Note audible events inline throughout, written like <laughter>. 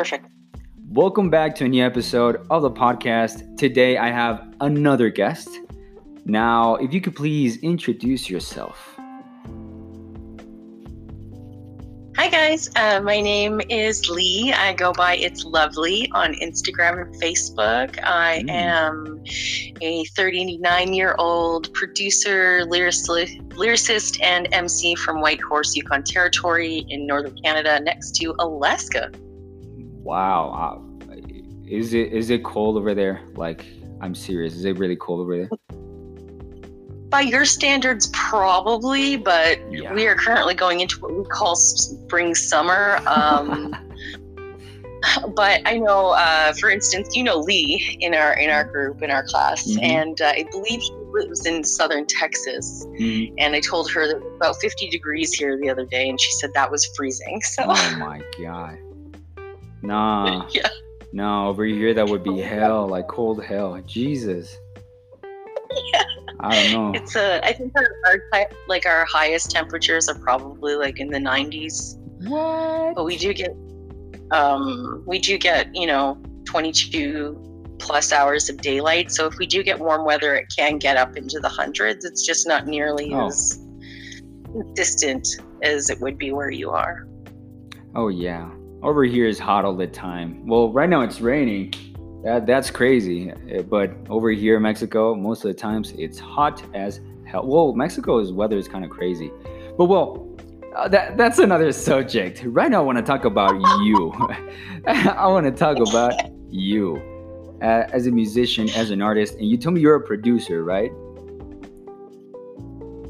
Perfect. Welcome back to a new episode of the podcast. Today I have another guest. Now, if you could please introduce yourself. Hi, guys. Uh, my name is Leigh. I go by It's Love Leigh on Instagram and Facebook. I Mm. am a 39 year old producer, lyricist, lyricist, and MC from Whitehorse, Yukon Territory in northern Canada, next to Alaska. Wow. Uh, is it is it cold over there? Like, I'm serious. Is it really cold over there? By your standards, probably, but Yeah. we are currently going into what we call spring summer. Um, <laughs> but I know, uh, for instance, you know Lee in our in our group in our class, Mhm. and uh, I believe he lives in southern Texas. Mhm. And I told her that it was about 50 degrees here the other day, and she said that was freezing. So Oh my god. Nah. <laughs> yeah, No, over here that would be hell, like cold hell. Jesus. Yeah. I don't know. it's a. I think our, our like our highest temperatures are probably like in the 90s, What? but we do get um we do get you know 22 plus hours of daylight. So if we do get warm weather, it can get up into the hundreds. It's just not nearly Oh. as distant as it would be where you are. Oh yeah. Over here is hot all the time. Well, right now it's raining. That that's crazy. Uh, But over here in Mexico, most of the times it's hot as hell. Well, Mexico's weather is kind of crazy. But well, uh, that that's another <laughs> subject. Right now I want to talk about you. <laughs> I want to talk about you uh, as a musician, as an artist, and you told me you're a producer, right?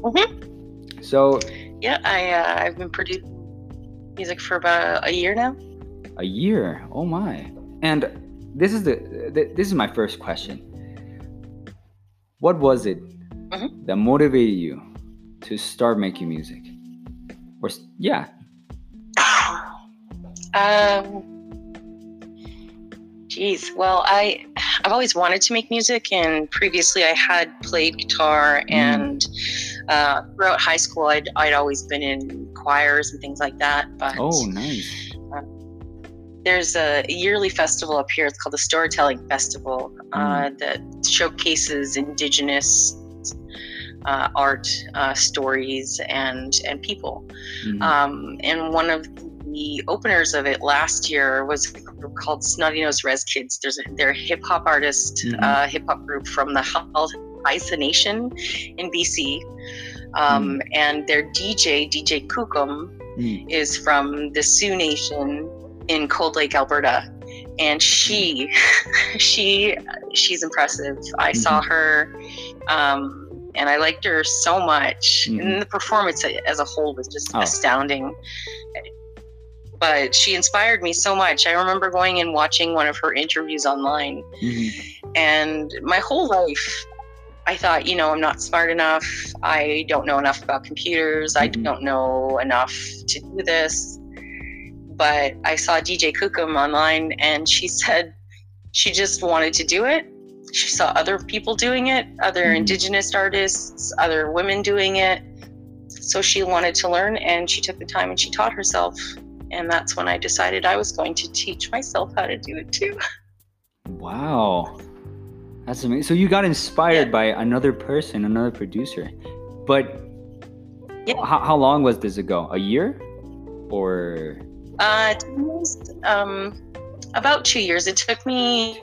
Mhm. So Yeah, I uh, I've been producing music for about a year now. A year. Oh my. And this is the th- this is my first question. What was it Mhm. that motivated you to start making music? Or yeah. Um, geez, well, I I've always wanted to make music, and previously I had played guitar, and uh, throughout high school I'd I'd always been in choirs and things like that. But Oh, nice. there's a yearly festival up here. It's called the Storytelling Festival uh, that showcases Indigenous uh, art, uh, stories, and and people. Mhm. Um, and one of the openers of it last year was a group called Snotty Nose Rez Kids. There's a, they're a hip hop artist, uh, hip hop group from the Haisla Nation in BC. Um, And their DJ, DJ Kookum, Mm. is from the Sioux Nation in Cold Lake, Alberta. And she, <laughs> she, she's impressive. I saw her, um, and I liked her so much. Mhm. And the performance as a whole was just Oh. astounding. But she inspired me so much. I remember going and watching one of her interviews online, Mhm. and my whole life, I thought, you know, I'm not smart enough. I don't know enough about computers. I Mhm. don't know enough to do this. But I saw DJ Kookum online and she said she just wanted to do it. She saw other people doing it, other Mhm. indigenous artists, other women doing it. So she wanted to learn and she took the time and she taught herself. And that's when I decided I was going to teach myself how to do it too. Wow. That's amazing. So you got inspired Yeah. by another person, another producer. But Yeah. how, how long was this ago? A year? Or Uh, was, um, about two years. It took me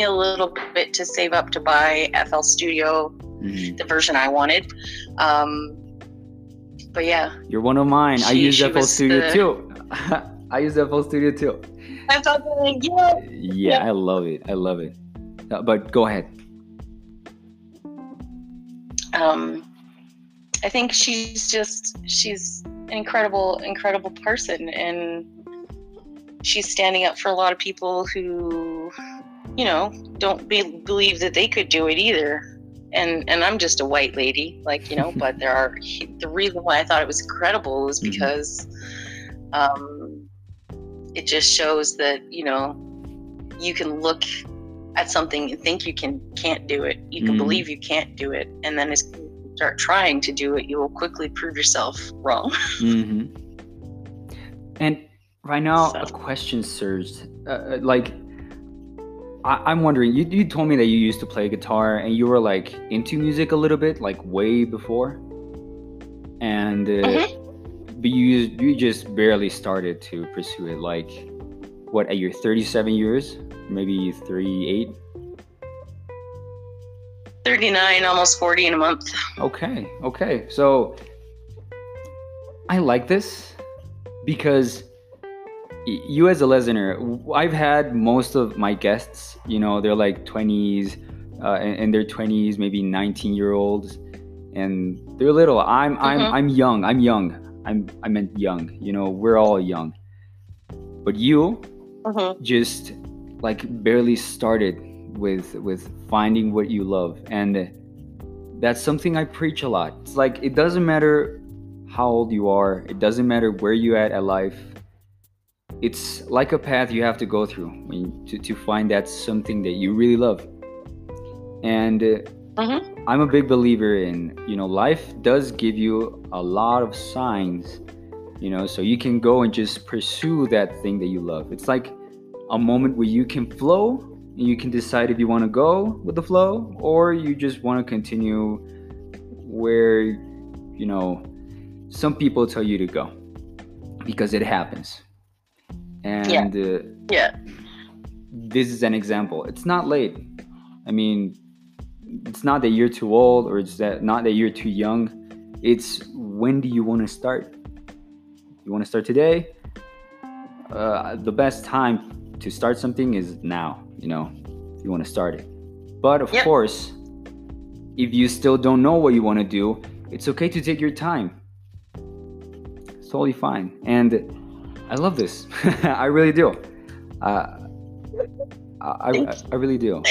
a little bit to save up to buy FL Studio, Mhm. the version I wanted. Um, but yeah, You're one of mine. I use FL Studio the- too. <laughs> I use FL Studio too. I thought, Yeah, Yeah. I love it. I love it. Uh, but go ahead. um, I think she's just she's an incredible, incredible person, and she's standing up for a lot of people who, you know, don't be, believe that they could do it either. And and I'm just a white lady, like you know. <laughs> but there are the reason why I thought it was incredible was Mhm. because um, it just shows that you know you can look at something and think you can can't do it. You can Mhm. believe you can't do it, and then as you start trying to do it, you will quickly prove yourself wrong. <laughs> hmm And right now So. a question surged uh, uh, like I, i'm wondering you, you told me that you used to play guitar and you were like into music a little bit like way before and uh, Mhm. but you you just barely started to pursue it like what at your 37 years maybe 38 39, almost 40 in a month. Okay, okay. So I like this because you as a listener, I've had most of my guests, you know, they're like 20s, uh, in, their 20s, maybe 19 year olds, and they're little. I'm, I'm, Mhm. I'm young. I'm young. I'm, I meant young. You know, we're all young. But you Mhm. just like barely started with with finding what you love. And that's something i preach a lot. It's like it doesn't matter how old you are. It doesn't matter where you at at life. It's like a path you have to go through you, to, to find that something that you really love. And Mhm. i'm a big believer in you know life does give you a lot of signs you know so you can go and just pursue that thing that you love. It's like a moment where you can flow and you can decide if you want to go with the flow or you just want to continue where you know some people tell you to go because it happens. And uh, Yeah. this is an example. It's not late. I mean it's not that you're too old or it's that not that you're too young. It's when do you want to start? You want to start today? Uh, the best time to start something is now you know you want to start it. But of Yep. course if you still don't know what you want to do it's okay to take your time. It's totally fine. And i love this. <laughs> I really do. Uh, I, I, I really do.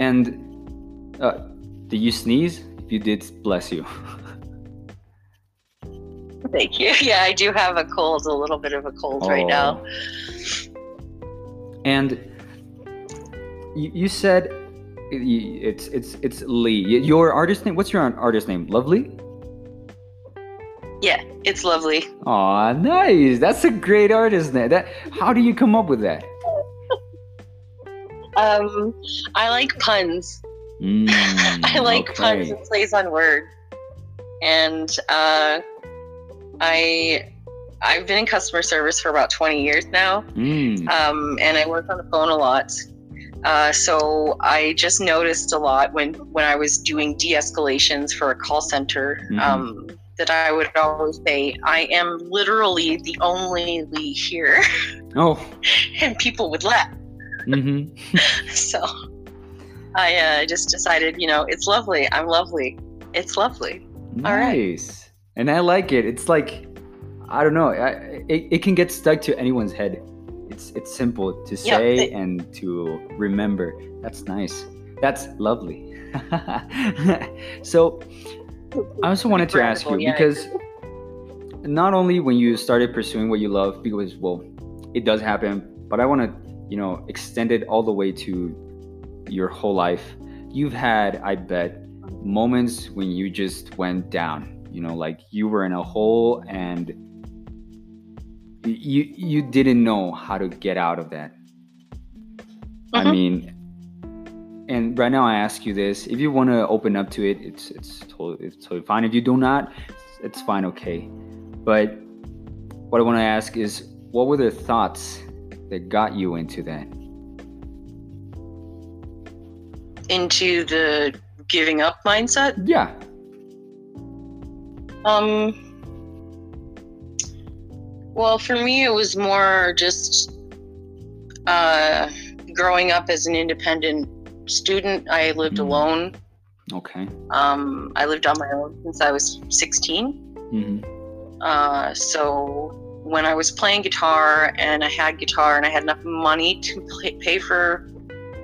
And uh, did you sneeze? If you did bless you. Thank you. <laughs> Yeah, I do have a cold, a little bit of a cold right now. And you, you said it's it's it's Leigh. Your artist name? What's your artist name? Love Leigh. Yeah, it's lovely. Aw, nice. That's a great artist name. That. How do you come up with that? <laughs> Um, I like puns. Mm, <laughs> I like puns okay. and plays on words. And uh, I I've been in customer service for about 20 years now. Mm, um, and I work on the phone a lot. Uh, so I just noticed a lot when when I was doing de-escalations for a call center Mhm. um, that I would always say, "I am literally the only Leigh here," oh. <laughs> and people would laugh. Mm-hmm. <laughs> So I uh, just decided, you know, it's lovely. I'm lovely. It's lovely. All right. Nice. And I like it. It's like I don't know. I, it, it can get stuck to anyone's head. It's it's simple to Yeah, say and to remember. That's nice. That's lovely. <laughs> so I also wanted to ask you yeah. because not only when you started pursuing what you love, because well, it does happen, but I want to, you know, extend it all the way to your whole life. You've had, I bet, moments when you just went down. You know, like you were in a hole and you you didn't know how to get out of that. I Mhm. mean, and right now I ask you this: if you want to open up to it, it's it's totally it's totally fine. If you do not, it's fine, okay. But what I want to ask is, what were the thoughts that got you into that? Into the giving up mindset. Yeah. Um. Well, for me, it was more just uh, growing up as an independent student. I lived Mm. alone. Okay. Um, I lived on my own since I was 16. Mm-hmm. Uh, so when I was playing guitar and I had guitar and I had enough money to play, pay for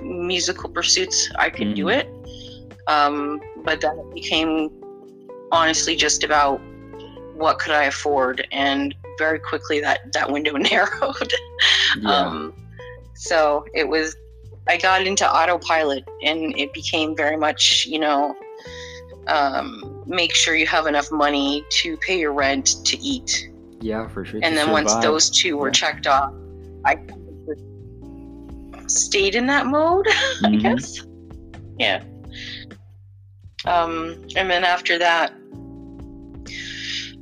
musical pursuits, I could do Mhm. it. Um, but then it became honestly just about what could I afford, and very quickly that that window <laughs> narrowed. Yeah. Um, so it was, I got into autopilot and it became very much, you know, um, make sure you have enough money to pay your rent, to eat, Yeah, for sure. and then once those two were Yeah. checked off, I stayed in that mode. <laughs> I Mhm. guess. Yeah. Um, and then after that,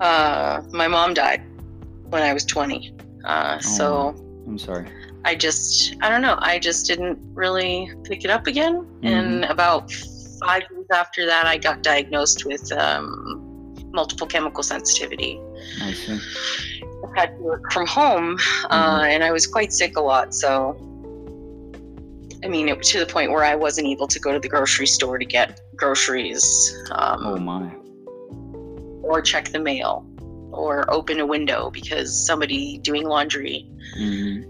uh, my mom died when I was 20. Uh, so I'm sorry. I just, I don't know, I just didn't really pick it up again. Mm-hmm. And about five years after that, I got diagnosed with um, multiple chemical sensitivity. I see. I had to work from home, uh, Mm-hmm. and I was quite sick a lot. So, I mean, it to the point where I wasn't able to go to the grocery store to get groceries, um, Oh my. or check the mail, or open a window because somebody doing laundry Mhm.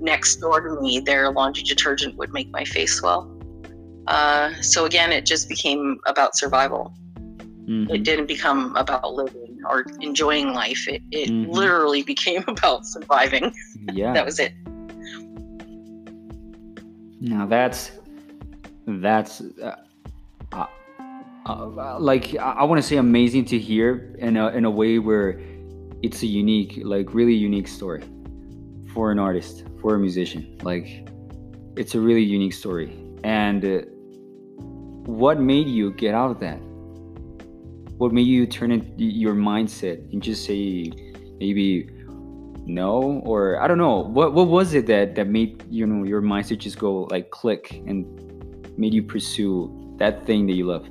next door to me, their laundry detergent would make my face swell. Uh, so again, it just became about survival. Mhm. It didn't become about living or enjoying life. It, it Mhm. literally became <laughs> about surviving. Yeah. That was it. Now that's that's uh, uh, like I, I want to say amazing to hear in a in a way where it's a unique, like really unique story for an artist, for a musician. Like it's a really unique story. And uh, what made you get out of that? What made you turn your mindset and just say maybe no or i don't know what what was it that that made you know your mindset just go like click and made you pursue that thing that you love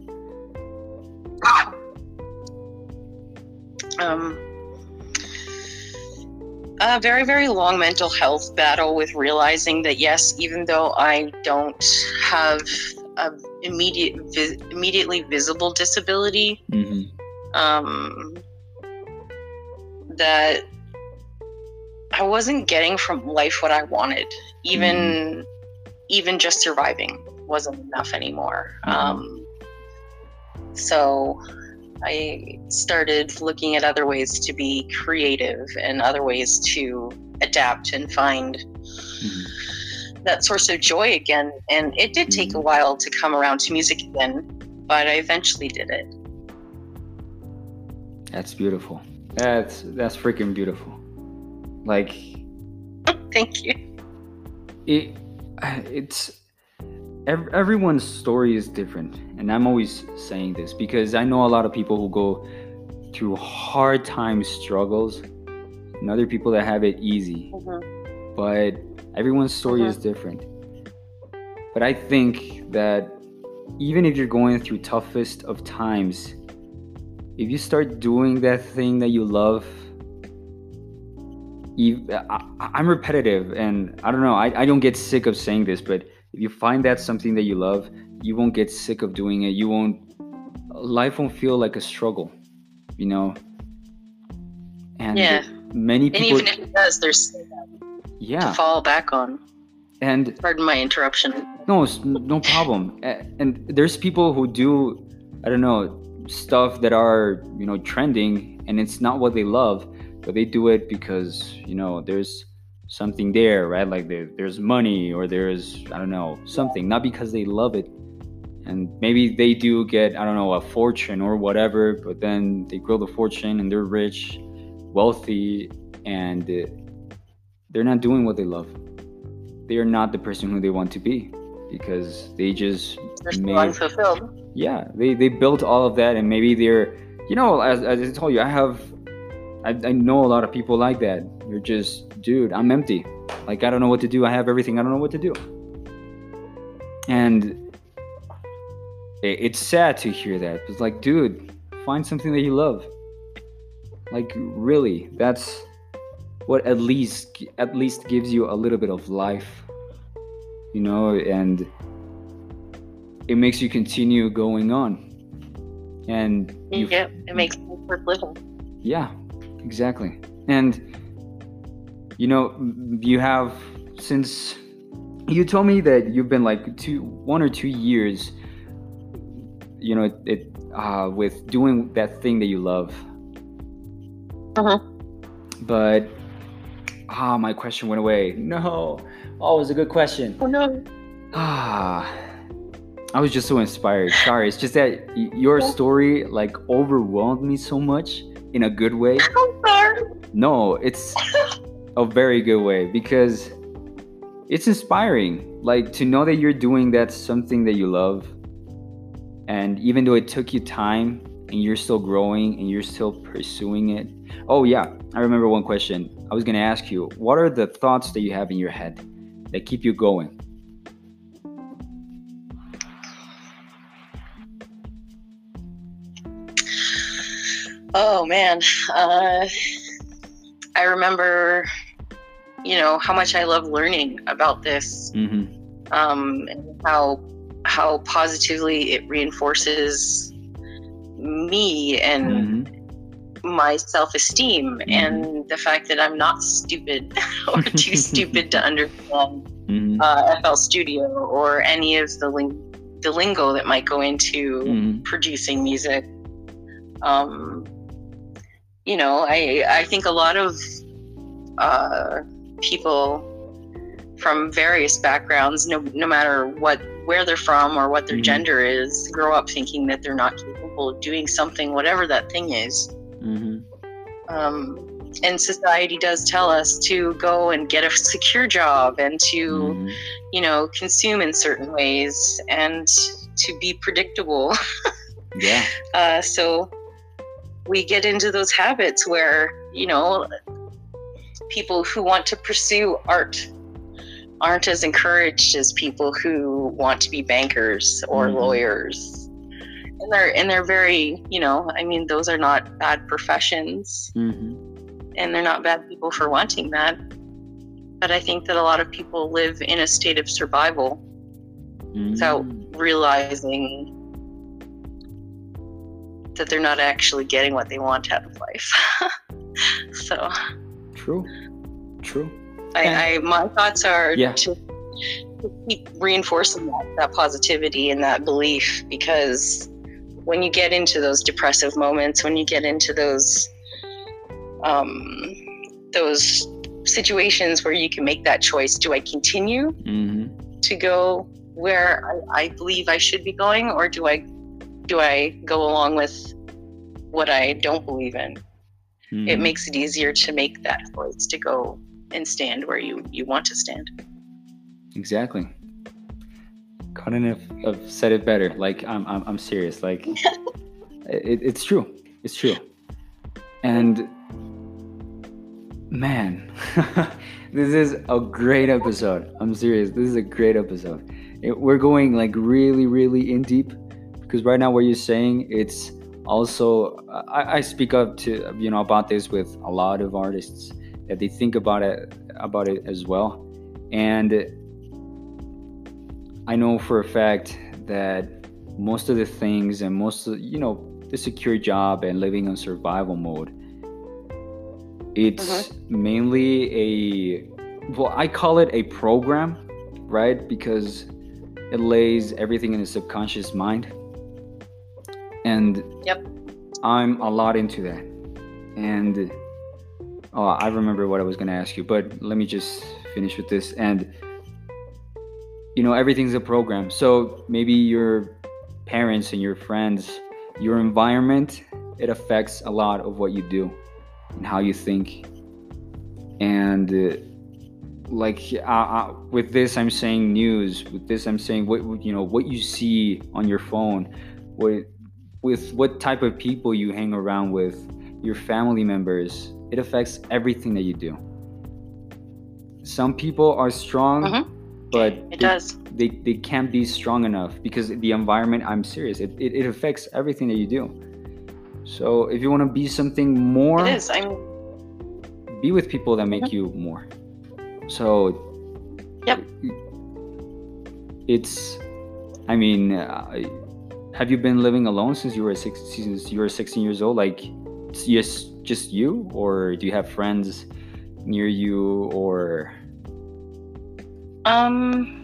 Um, a very, very long mental health battle with realizing that yes, even though I don't have a immediate, vi- immediately visible disability, mm-hmm. um, that I wasn't getting from life what I wanted. Even even just surviving wasn't enough anymore. Mhm. Um, so I started looking at other ways to be creative and other ways to adapt and find Mm-hmm. that source of joy again. And it did take a Mhm. while to come around to music again, but I eventually did it. that's beautiful that's that's freaking beautiful like <laughs> Thank you. it it's ev- everyone's story is different and i'm always saying this because i know a lot of people who go through hard times struggles and other people that have it easy. Mhm. but everyone's story is different. But i think that even if you're going through toughest of times if you start doing that thing that you love you, I, i'm repetitive and i don't know I, I don't get sick of saying this but if you find that something that you love you won't get sick of doing it you won't life won't feel like a struggle you know and Yeah. many people. And even if it does, there's yeah. to yeah fall back on. and Pardon my interruption. no no problem and there's people who do i don't know stuff that are you know trending and it's not what they love but they do it because you know there's something there right? Like there, there's money or there's i don't know something. Not because they love it. And maybe they do get i don't know a fortune or whatever but then they grow the fortune and they're rich wealthy and uh, they're not doing what they love. They are not the person who they want to be because they just made unfulfilled. yeah they they built all of that and maybe they're you know as, as i told you i have I, I know a lot of people like that. They're just dude i'm empty. Like i don't know what to do. I have everything. I don't know what to do. And it's sad to hear that. It's like dude find something that you love. Like really that's what at least at least gives you a little bit of life you know and it makes you continue going on. And Yeah, it makes worth living. yeah exactly. And you know you have since you told me that you've been like two one or two years you know it, it uh with doing that thing that you love Mhm. but ah my question went away no oh it was a good question Oh no. Ah, I was just so inspired. Sorry, it's just that your story like overwhelmed me so much in a good way. I'm sorry. No, it's <laughs> a very good way because it's inspiring. Like to know that you're doing that something that you love. And even though it took you time and you're still growing and you're still pursuing it. Oh, yeah. I remember one question. I was going to ask you what are the thoughts that you have in your head that keep you going? Oh, man. Uh, I remember, you know, how much I love learning about this. Mm-hmm. Um, and how how positively it reinforces me and Mm-hmm. my self-esteem and the fact that I'm not stupid <laughs> or too <laughs> stupid to understand Mm-hmm. uh, FL Studio or any of the ling- the lingo that might go into Mhm. producing music. Um, you know, I I think a lot of uh, people from various backgrounds, no no matter what where they're from or what their Mhm. gender is, grow up thinking that they're not capable of doing something, whatever that thing is. Mm-hmm. Um, and society does tell us to go and get a <laughs> secure job and to Mhm. you know consume in certain ways and to be predictable. <laughs> Yeah. Uh, so we get into those habits where, you know, people who want to pursue art aren't as encouraged as people who want to be bankers or Mhm. lawyers. And they're and they're very, you know, I mean, those are not bad professions Mm-hmm. and they're not bad people for wanting that. But I think that a lot of people live in a state of survival without Mm-hmm. realizing that they're not actually getting what they want out of life. <laughs> so True. True. I, I my thoughts are Yeah. to, to keep reinforcing that, that positivity and that belief because when you get into those depressive moments, when you get into those um, those situations where you can make that choice, do I continue Mm-hmm. to go where I, I believe I should be going, or do I do I go along with what I don't believe in? Mm-hmm. It makes it easier to make that choice to go and stand where you you want to stand. Exactly. Couldn't have, have said it better. Like I'm, I'm, I'm serious. Like <laughs> it, it's true. It's true. And man, <laughs> this is a great episode. I'm serious. This is a great episode. It, we're going like really, really in deep because right now what you're saying, it's also I, I speak up to you know about this with a lot of artists that they think about it about it as well, and I know for a fact that most of the things and most of you know the secure job and living on survival mode it's mm-hmm. mainly a well i call it a program right? Because it lays everything in the subconscious mind and Yep. i'm a lot into that. And oh i remember what i was going to ask you but let me just finish with this. And you know everything's a program. So maybe your parents and your friends your environment it affects a lot of what you do and how you think. And uh, like uh, uh, with this i'm saying news. With this i'm saying what what- you know what you see on your phone what with what type of people you hang around with your family members it affects everything that you do some people are strong Mhm. but It they- does. they, they can't be strong enough because the environment i'm serious it, it, it affects everything that you do so if you want to be something more It is. I'm be with people that make Mhm. you more so Yep. it's i mean uh, have you been living alone since you were six since you were 16 years old? Like just just you? Or do you have friends near you or? Um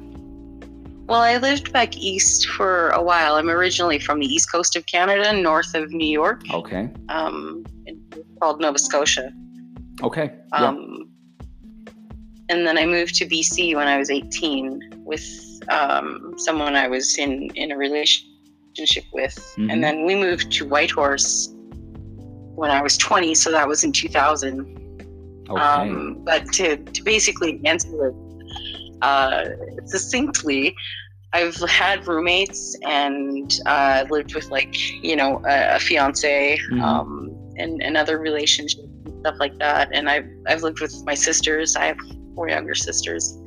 well, I lived back east for a while. I'm originally from the east coast of Canada, north of New York, okay. Um, called Nova Scotia. okay yeah. Um, and then I moved to BC when I was 18 with um, someone I was in, in a relationship with. Mhm. And then we moved to Whitehorse when I was 20, so that was in 2000. Okay. Um, but to, to basically answer it uh, succinctly, I've had roommates and uh, lived with like you know a, a fiance Mhm. um, and, and other relationships and stuff like that. And I've I've lived with my sisters. I have four younger sisters,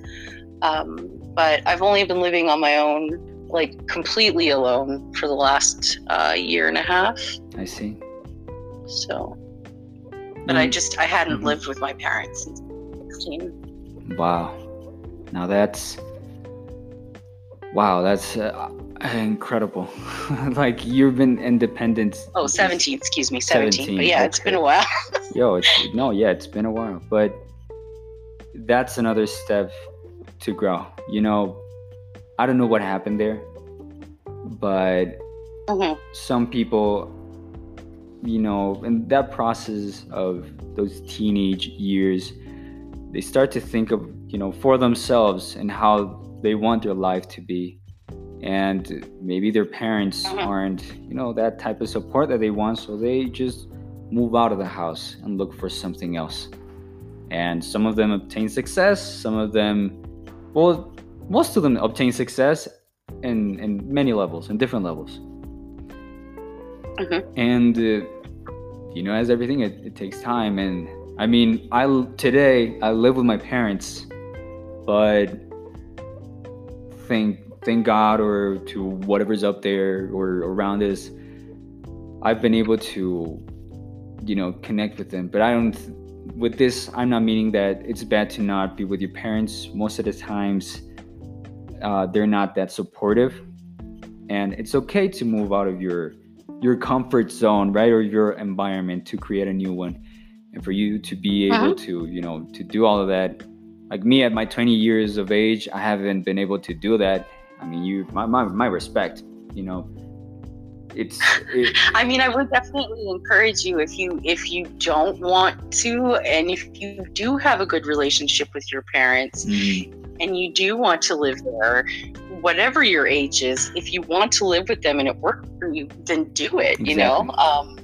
um, but I've only been living on my own, like completely alone, for the last uh, year and a half. I see. So, but I Mm, just I hadn't Mhm. lived with my parents since sixteen. Wow. Now that's wow. That's uh, incredible. <laughs> like you've been independent. Oh, 17, excuse me, 17. 17, But yeah, it's been a while. <laughs> Yo, it's no, yeah, it's been a while, but that's another step to grow. You know, I don't know what happened there, but Mhm. some people, you know, in that process of those teenage years, they start to think of, you know, for themselves and how they want their life to be. And maybe their parents Mhm. aren't, you know, that type of support that they want, so they just move out of the house and look for something else. And some of them obtain success, some of them, well, most of them obtain success in, in many levels, in different levels. Mhm. And, uh, you know, as everything, it, it takes time. And I mean, I today I live with my parents, but thank thank God or to whatever's up there or around us, I've been able to, you know, connect with them. But I don't. With this, I'm not meaning that it's bad to not be with your parents. Most of the times, uh, they're not that supportive, and it's okay to move out of your your comfort zone, right, or your environment to create a new one, and for you to be able to, you know, to do all of that. Like me at my 20 years of age, I haven't been able to do that. I mean, you, my, my, my respect, you know, it's, it, I mean, I would definitely encourage you if you if you don't want to, and if you do have a good relationship with your parents, mm, and you do want to live there, whatever your age is, if you want to live with them and it works for you, then do it. You know. Um,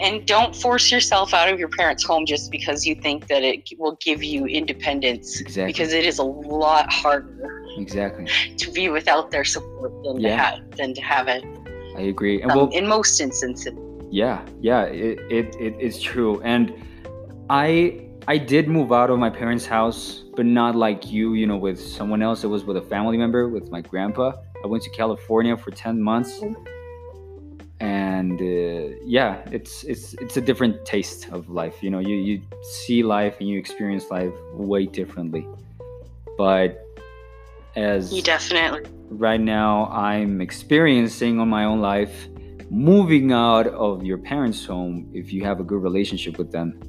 and don't force yourself out of your parents' home just because you think that it will give you independence, exactly, because it is a lot harder exactly. to be without their support than Yeah. to have than to have it. I agree. And um, well, in most instances. yeah yeah it, it, it it's true and i i did move out of my parents house but not like you you know with someone else it was with a family member with my grandpa i went to california for 10 months and uh, yeah it's it's it's a different taste of life you know you you see life and you experience life way differently but as You definitely. right now I'm experiencing on my own life moving out of your parents' home if you have a good relationship with them.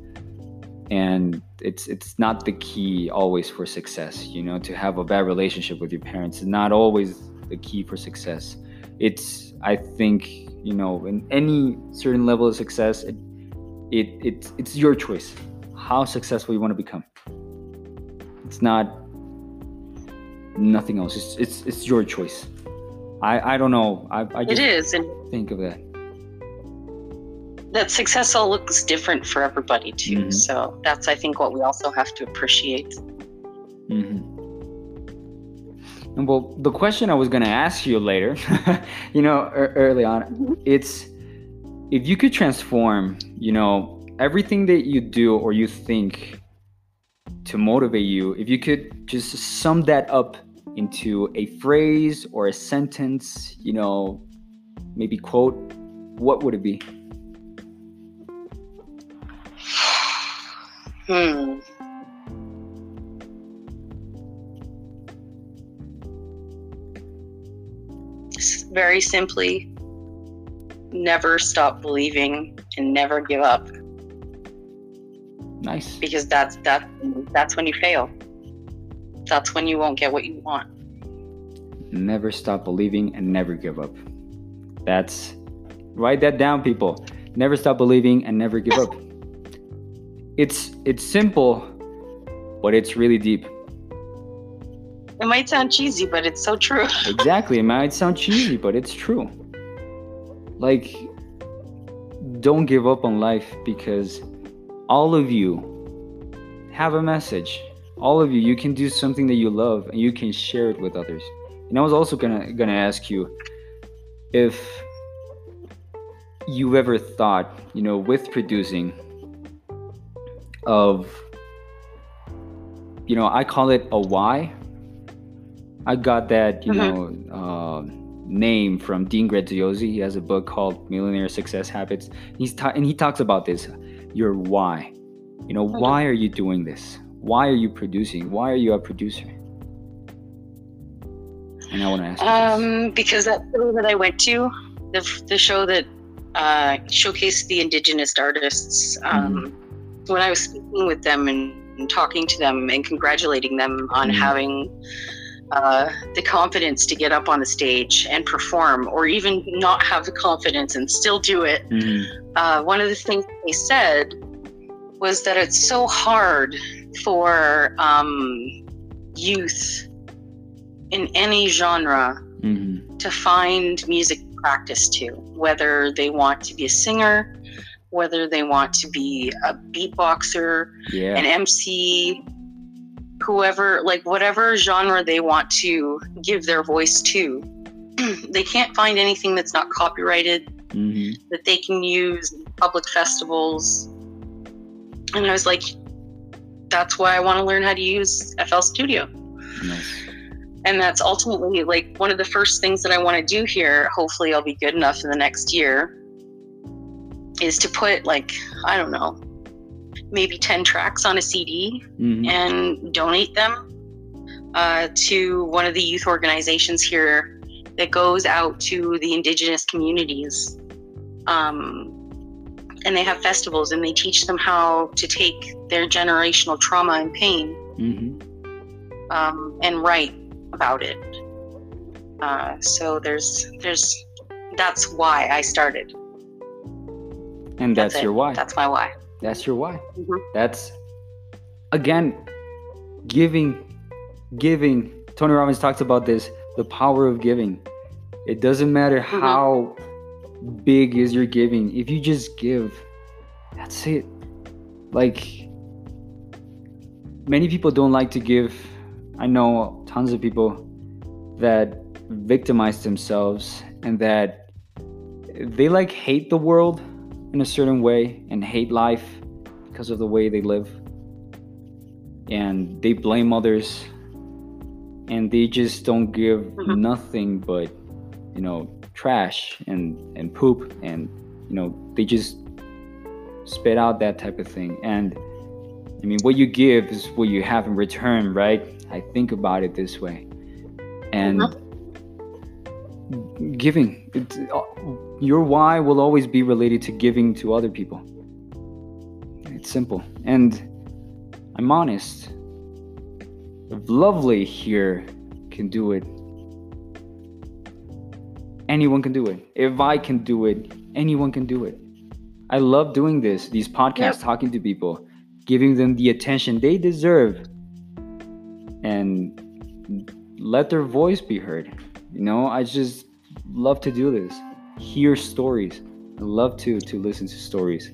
And it's it's not the key always for success, you know, to have a bad relationship with your parents is not always the key for success. It's I think, you know, in any certain level of success, it, it it's it's your choice how successful you want to become. It's not nothing else. It's it's it's your choice. I I don't know. I I just is, and think of that. that success all looks different for everybody too. Mhm. So that's, I think, what we also have to appreciate. hmm And well, the question I was gonna ask you later, <laughs> you know, ear- early on, Mhm. it's if you could transform, you know, everything that you do or you think to motivate you, if you could just sum that up into a phrase or a sentence, you know, maybe quote, what would it be? <sighs> Hmm. Very simply, never stop believing and never give up Nice. because that's that that's when you fail. That's when you won't get what you want. Never stop believing and never give up. That's write that down, people. Never stop believing and never give up. <laughs> It's it's simple, but it's really deep. It might sound cheesy, but it's so true. <laughs> Exactly. It might sound cheesy, but it's true. Like, don't give up on life because all of you have a message. All of you, you can do something that you love and you can share it with others. And I was also gonna gonna ask you if you've ever thought, you know, with producing of you know, I call it a why. I got that, you Mhm. know, uh, name from Dean Graziosi. He has a book called Millionaire Success Habits. He's ta- and he talks about this, your why. You know, Mhm. why are you doing this? Why are you producing? Why are you a producer? And I want to ask you. Um, because that show that I went to, the, the show that uh, showcased the indigenous artists, um, when I was speaking with them and, and talking to them and congratulating them on Mhm. having uh, the confidence to get up on the stage and perform, or even not have the confidence and still do it, Mhm. uh, one of the things they said was that it's so hard for um, youth in any genre Mhm. to find music practice to, whether they want to be a singer, whether they want to be a beatboxer, Yeah. an MC, whoever, like whatever genre they want to give their voice to. <clears throat> they can't find anything that's not copyrighted Mhm. that they can use in public festivals. And I was like, that's why I want to learn how to use FL Studio. Nice. And that's ultimately like one of the first things that I want to do here. Hopefully, I'll be good enough in the next year. Is to put like, I don't know, maybe 10 tracks on a CD Mhm. and donate them uh, to one of the youth organizations here that goes out to the indigenous communities. Um, and they have festivals and they teach them how to take their generational trauma and pain Mhm. um, and write about it. Uh, so there's there's that's why I started. And that's, it. your why. That's my why. That's your why. Mhm. That's again giving, giving. Tony Robbins talks about this the power of giving. It doesn't matter Mhm. how big is your giving. If you just give, that's it. Like many people don't like to give. I know tons of people that victimize themselves and that they like hate the world in a certain way and hate life because of the way they live. And they blame others and they just don't give Mhm. nothing but, you know, trash and, and poop and, you know, they just spit out that type of thing. And I mean, what you give is what you have in return, right? I think about it this way. And giving, it, uh, your why will always be related to giving to other people. It's simple. And I'm honest. If Love Leigh here can do it, anyone can do it. If I can do it, anyone can do it. I love doing this, these podcasts, Yep. talking to people, giving them the attention they deserve, and let their voice be heard. You know, I just love to do this. Hear stories. I love to to listen to stories,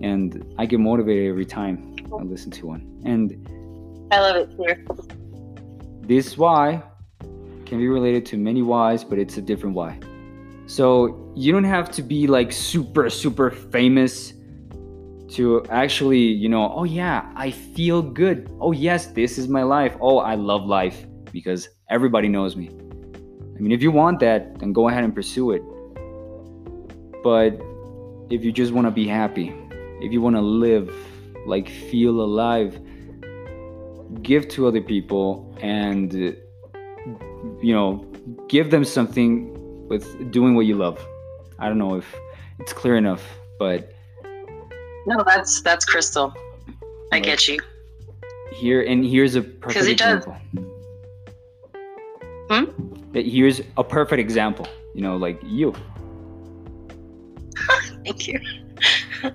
and I get motivated every time I listen to one. And I love it here. this why can be related to many whys, but it's a different why. So you don't have to be like super, super famous to actually, you know, oh yeah, I feel good. Oh yes, this is my life. Oh, I love life because everybody knows me. I mean, if you want that, then go ahead and pursue it. But if you just want to be happy, if you want to live, like feel alive, give to other people and you know give them something with doing what you love i don't know if it's clear enough but No, that's that's crystal. I get you. here and here's a perfect it does. example Hmm? Here's a perfect example you know like you Thank you. <laughs>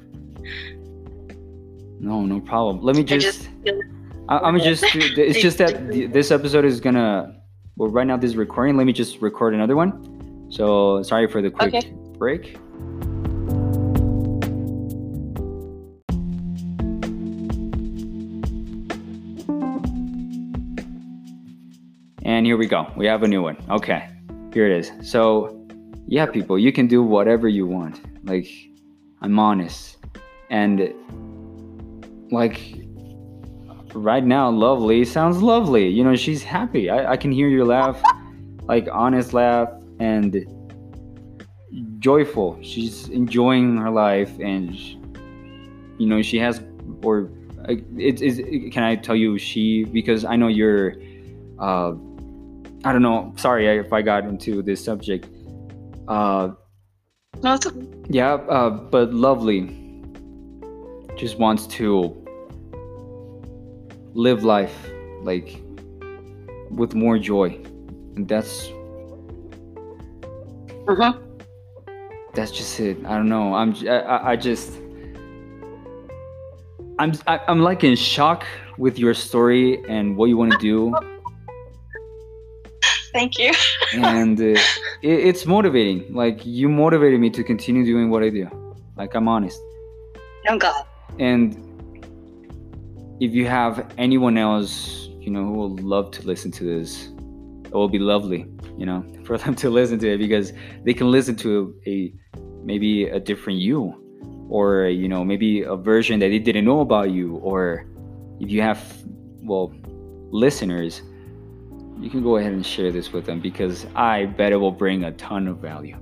no, no problem. Let me just. just I, am just. It's just that this episode is gonna. Well, right now this is recording. Let me just record another one. So sorry for the quick okay. break. And here we go. We have a new one. Okay. Here it is. So, yeah, people, you can do whatever you want. Like, I'm honest. And, like, right now, Love Leigh sounds lovely. You know, she's happy. I, I can hear your laugh, <laughs> like, honest laugh and joyful. She's enjoying her life and, you know, she has, or, it's, it's, can I tell you she, because I know you're, uh, I don't know. Sorry if I got into this subject. Uh, no, it's yeah, uh, but Love Leigh just wants to live life like with more joy, and that's uh-huh. that's just it. I don't know. I'm I, I just I'm I, am i am like in shock with your story and what you want to do <laughs> Thank you. and uh, it, it's motivating. Like you motivated me to continue doing what I do. Like I'm honest. I'm God. And if you have anyone else, you know, who will love to listen to this, it will be lovely, you know, <laughs> for them to listen to it because they can listen to a maybe a different you or you know maybe a version that they didn't know about you or if you have well listeners you can go ahead and share this with them because I bet it will bring a ton of value.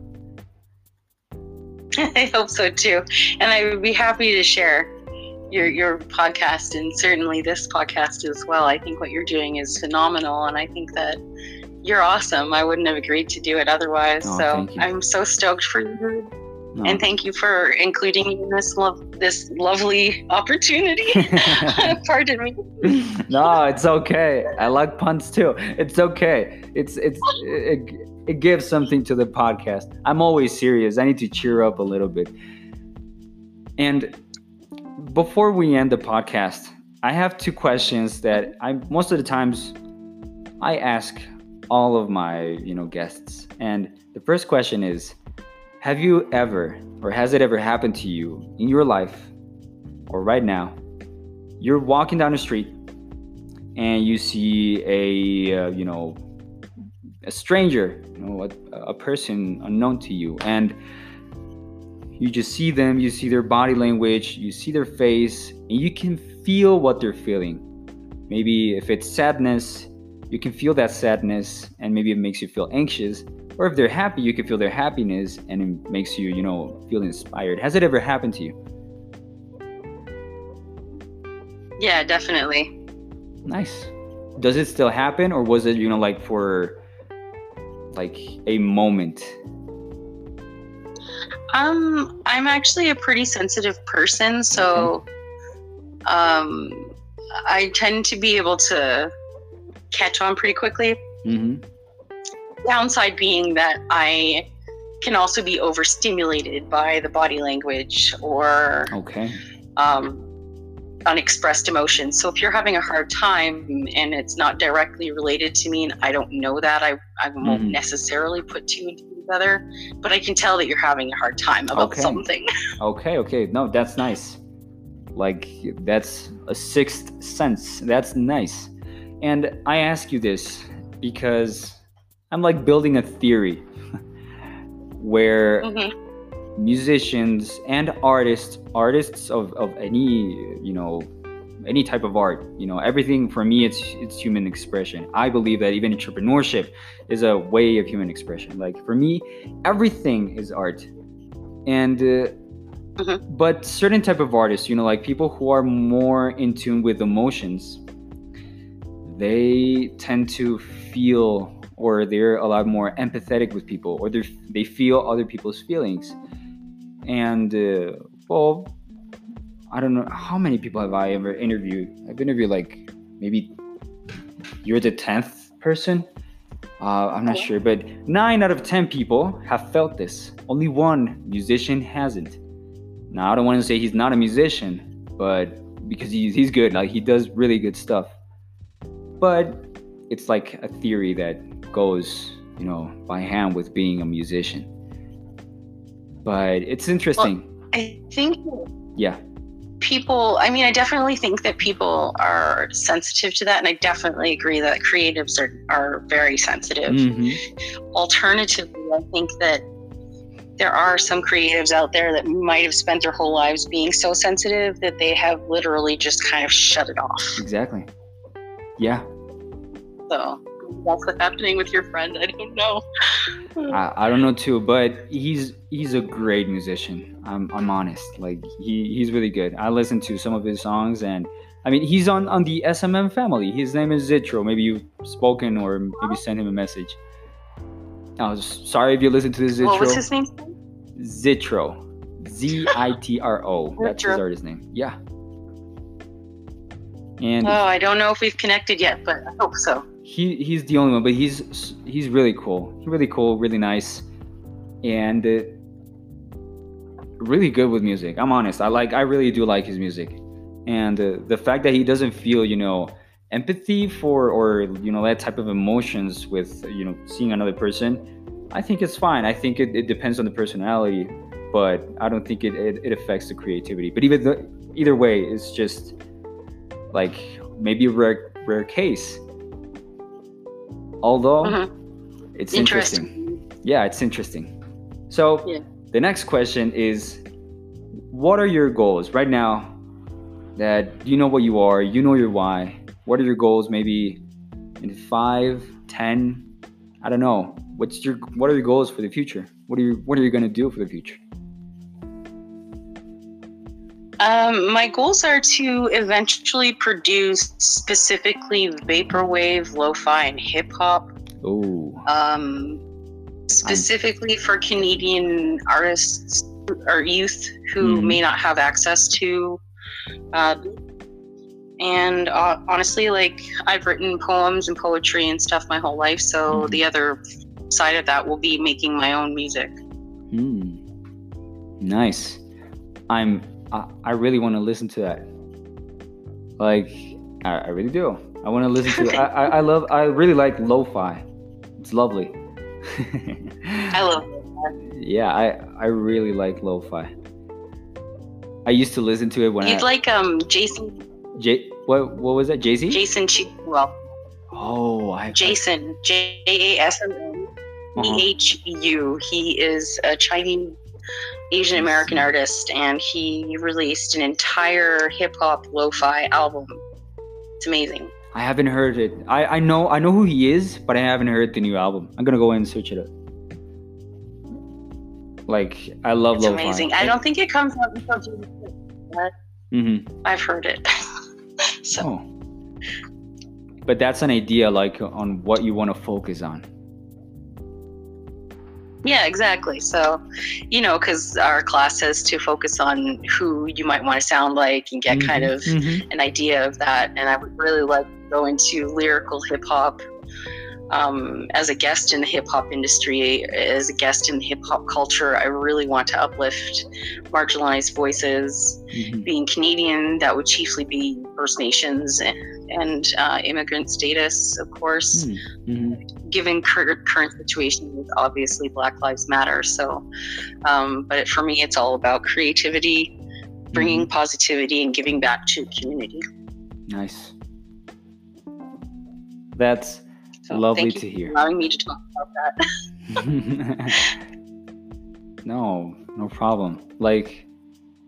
<laughs> I hope so too. And I would be happy to share your your podcast and certainly this podcast as well. I think what you're doing is phenomenal and I think that you're awesome. I wouldn't have agreed to do it otherwise. Oh, so I'm so stoked for you. No. And thank you for including me in this love this lovely opportunity. <laughs> <laughs> Pardon me. <laughs> no, it's okay. I like puns too. It's okay. It's it's it, it gives something to the podcast. I'm always serious. I need to cheer up a little bit. And before we end the podcast, I have two questions that I most of the times I ask all of my, you know, guests. And the first question is have you ever, or has it ever happened to you in your life, or right now, you're walking down the street and you see a, uh, you know, a stranger, you know, a, a person unknown to you, and you just see them, you see their body language, you see their face, and you can feel what they're feeling. Maybe if it's sadness, you can feel that sadness, and maybe it makes you feel anxious or if they're happy you can feel their happiness and it makes you you know feel inspired. Has it ever happened to you? Yeah definitely. Nice. Does it still happen or was it you know like for like a moment? Um i'm actually a pretty sensitive person so okay. um i tend to be able to catch on pretty quickly. Mm-hmm downside being that I can also be overstimulated by the body language or okay um, unexpressed emotions. So if you're having a hard time and it's not directly related to me and I don't know that, I, I won't mm. necessarily put two and two together, but I can tell that you're having a hard time about okay. something. <laughs> okay, okay. No, that's nice. Like that's a sixth sense. That's nice. And I ask you this because I'm like building a theory <laughs> where mm-hmm. musicians and artists, artists of, of any, you know, any type of art, you know, everything for me, it's it's human expression. I believe that even entrepreneurship is a way of human expression. Like for me, everything is art, and uh, mm-hmm. but certain type of artists, you know, like people who are more in tune with emotions, they tend to feel or they're a lot more empathetic with people or they they feel other people's feelings. And uh, well i don't know how many people have i ever interviewed? I've interviewed like maybe you're the 10th person? Uh, i'm not sure but 9 out of 10 people have felt this. Only one musician hasn't. Now i don't want to say he's not a musician but because he's, he's good like he does really good stuff. But it's like a theory that goes, you know, by hand with being a musician. But it's interesting. Well, I think. Yeah. people i mean i definitely think that people are sensitive to that and i definitely agree that creatives are, are very sensitive Mhm. alternatively i think that there are some creatives out there that might have spent their whole lives being so sensitive that they have literally just kind of shut it off Exactly. Yeah. so that's what's happening with your friend i don't know I, I don't know too, but he's he's a great musician. I'm I'm honest. Like he he's really good. I listened to some of his songs, and I mean he's on on the SMM family. His name is Zitro. Maybe you've spoken or maybe sent him a message. I was sorry if you listened to this Zitro. what was his name Zitro. Z I T R O. <laughs> That's his artist name. Yeah. And oh i don't know if we've connected yet but i hope so he he's the only one, but he's he's really cool. Really cool, really nice, and uh, really good with music. I'm honest. I like I really do like his music, and uh, the fact that he doesn't feel you know empathy for or you know that type of emotions with you know seeing another person, I think it's fine. I think it, it depends on the personality, but I don't think it, it, it affects the creativity. But even the, either way, it's just like maybe a rare rare case. Although Mhm. it's interesting. interesting Yeah, it's interesting. So Yeah. the next question is what are your goals right now that you know what you are, you know your why. What are your goals maybe in five, ten? I don't know. What's your what are your goals for the future? What are you what are you gonna do for the future? Um, my goals are to eventually produce specifically vaporwave, lo-fi, and hip hop. Oh, Um, specifically for Canadian artists or youth who Mhm. may not have access to. Uh, and uh, honestly, like I've written poems and poetry and stuff my whole life, so Mhm. the other side of that will be making my own music. hmm. nice. I'm I, I really want to listen to that. Like I, I really do. I want to listen to. I, I I love. I really like lo-fi. It's lovely. <laughs> I love it. Yeah, I I really like lo-fi. I used to listen to it when You'd I like um Jason J what what was that Jay Z? Jason well Oh, I Jason J A S M N. E H U. He is a Chinese Asian American artist, and he released an entire hip hop lo-fi album. It's amazing. I haven't heard it. I I know I know who he is, but I haven't heard the new album. I'm gonna go and search it up. Like I love It's lo-fi. amazing. I don't think it comes out until June but Mm-hmm. I've heard it. <laughs> so Oh. But that's an idea, like on what you want to focus on. Yeah, exactly. So you know, because our class has to focus on who you might want to sound like and get kind Mhm, of mhm. an idea of that. And I would really like to go into lyrical hip hop um, as a guest in the hip hop industry, as a guest in hip hop culture. I really want to uplift marginalized voices. Mhm. Being Canadian, that would chiefly be First Nations and, and uh, immigrant status, of course. Mhm. Given current current situation, with obviously Black Lives Matter. So, um, but for me, it's all about creativity, bringing Mm-hmm. positivity, and giving back to the community. Nice. That's So Lovely thank you to for hear. Allowing me to talk about that. <laughs> <laughs> no, no problem. Like,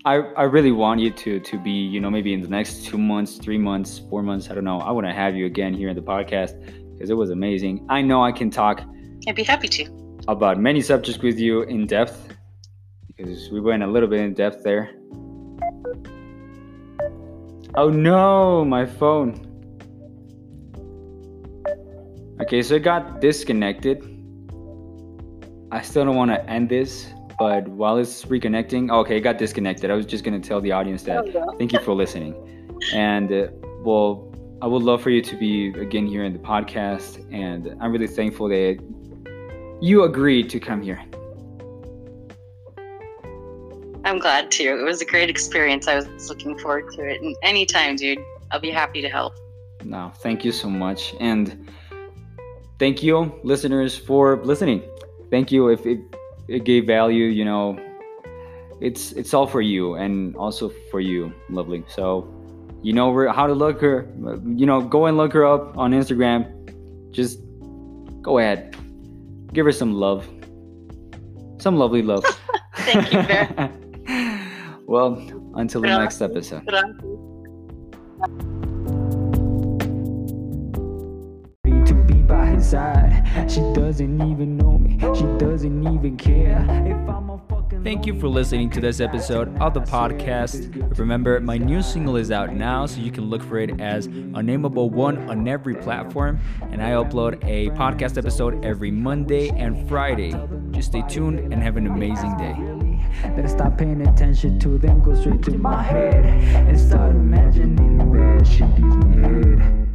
I I really want you to to be you know maybe in the next two months, three months, four months. I don't know. I want to have you again here in the podcast because it was amazing. I know I can talk I'd be happy to. about many subjects with you in depth because we went a little bit in depth there. Oh no, my phone. Okay, so it got disconnected. I still don't want to end this, but while it's reconnecting, okay, it got disconnected. I was just going to tell the audience that thank you for listening. And uh, well, I would love for you to be again here in the podcast, and I'm really thankful that you agreed to come here. I'm glad to. It was a great experience. I was looking forward to it. And anytime, dude, I'll be happy to help. No, thank you so much, and thank you, listeners, for listening. Thank you if it, it gave value. You know, it's it's all for you and also for you, Love Leigh. So you know where how to look her. You know, go and look her up on Instagram. Just go ahead, give her some love, some lovely love. <laughs> Thank you, Bear. <laughs> well, until the next episode. Be by his side, she doesn't even know me, she doesn't even care if I'm a Thank you for listening to this episode of the podcast. Remember, my new single is out now, so you can look for it as Unnameable One on every platform. And I upload a podcast episode every Monday and Friday. Just stay tuned and have an amazing day. That I stop paying attention to them, go straight to my head and start imagining that she gives me